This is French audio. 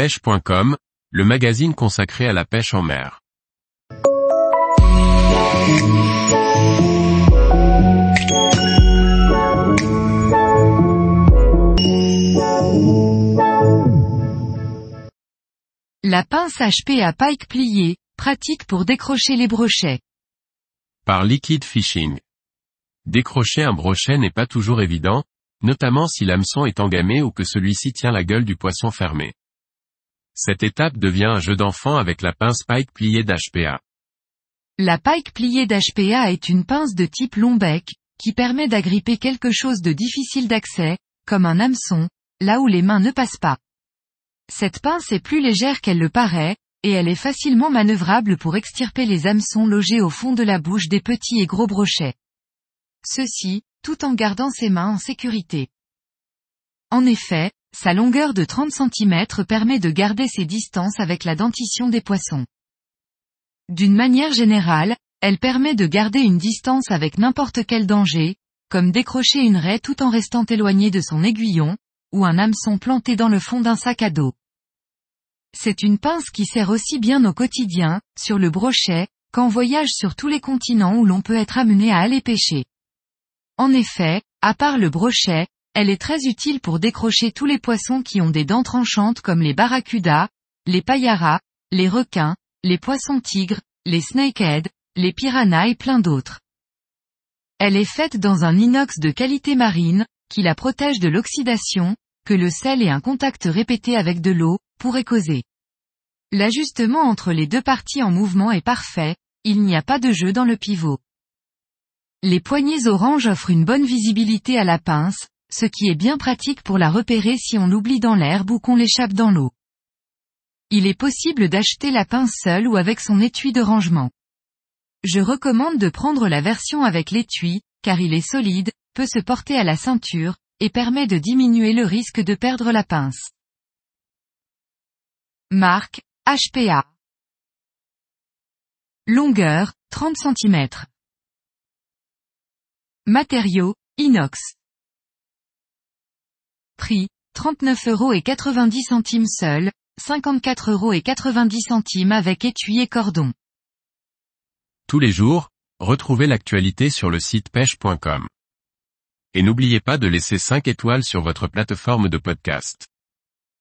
pêche.com, le magazine consacré à la pêche en mer. La pince HP à pike pliée, pratique pour décrocher les brochets. Par Liquid Fishing. Décrocher un brochet n'est pas toujours évident, notamment si l'hameçon est engamé ou que celui-ci tient la gueule du poisson fermé. Cette étape devient un jeu d'enfant avec la pince pike pliée d'HPA. La pike pliée d'HPA est une pince de type long bec, qui permet d'agripper quelque chose de difficile d'accès, comme un hameçon, là où les mains ne passent pas. Cette pince est plus légère qu'elle le paraît, et elle est facilement manœuvrable pour extirper les hameçons logés au fond de la bouche des petits et gros brochets. Ceci, tout en gardant ses mains en sécurité. En effet, sa longueur de 30 cm permet de garder ses distances avec la dentition des poissons. D'une manière générale, elle permet de garder une distance avec n'importe quel danger, comme décrocher une raie tout en restant éloigné de son aiguillon, ou un hameçon planté dans le fond d'un sac à dos. C'est une pince qui sert aussi bien au quotidien, sur le brochet, qu'en voyage sur tous les continents où l'on peut être amené à aller pêcher. En effet, à part le brochet, elle est très utile pour décrocher tous les poissons qui ont des dents tranchantes comme les barracudas, les payaras, les requins, les poissons tigres, les snakeheads, les piranhas et plein d'autres. Elle est faite dans un inox de qualité marine, qui la protège de l'oxydation, que le sel et un contact répété avec de l'eau, pourraient causer. L'ajustement entre les deux parties en mouvement est parfait, il n'y a pas de jeu dans le pivot. Les poignées orange offrent une bonne visibilité à la pince, ce qui est bien pratique pour la repérer si on l'oublie dans l'herbe ou qu'on l'échappe dans l'eau. Il est possible d'acheter la pince seule ou avec son étui de rangement. Je recommande de prendre la version avec l'étui, car il est solide, peut se porter à la ceinture, et permet de diminuer le risque de perdre la pince. Marque, HPA. Longueur, 30 cm. Matériaux, inox. Prix, 39,90€ seul, 54,90€ avec étui et cordon. Tous les jours, retrouvez l'actualité sur le site pêche.com. Et n'oubliez pas de laisser 5 étoiles sur votre plateforme de podcast.